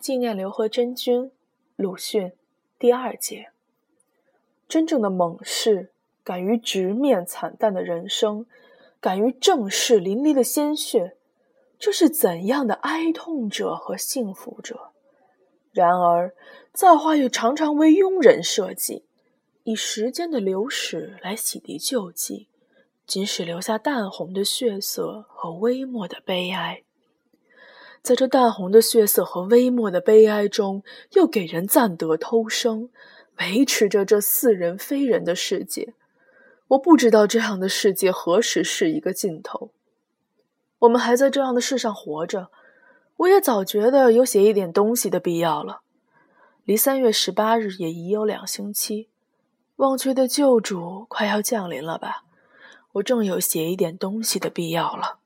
纪念刘和珍君，鲁迅，第二节。真正的猛士，敢于直面惨淡的人生，敢于正视淋漓的鲜血，这是怎样的哀痛者和幸福者？然而，造化又常常为庸人设计，以时间的流逝来洗涤旧迹，仅使留下淡红的血色和微漠的悲哀。在这淡红的血色和微漠的悲哀中，又给人暂得偷生，维持着这似人非人的世界。我不知道这样的世界何时是一个尽头。我们还在这样的世上活着，我也早觉得有写一点东西的必要了。离三月十八日也已有两星期，忘却的救主快要降临了吧？我正有写一点东西的必要了。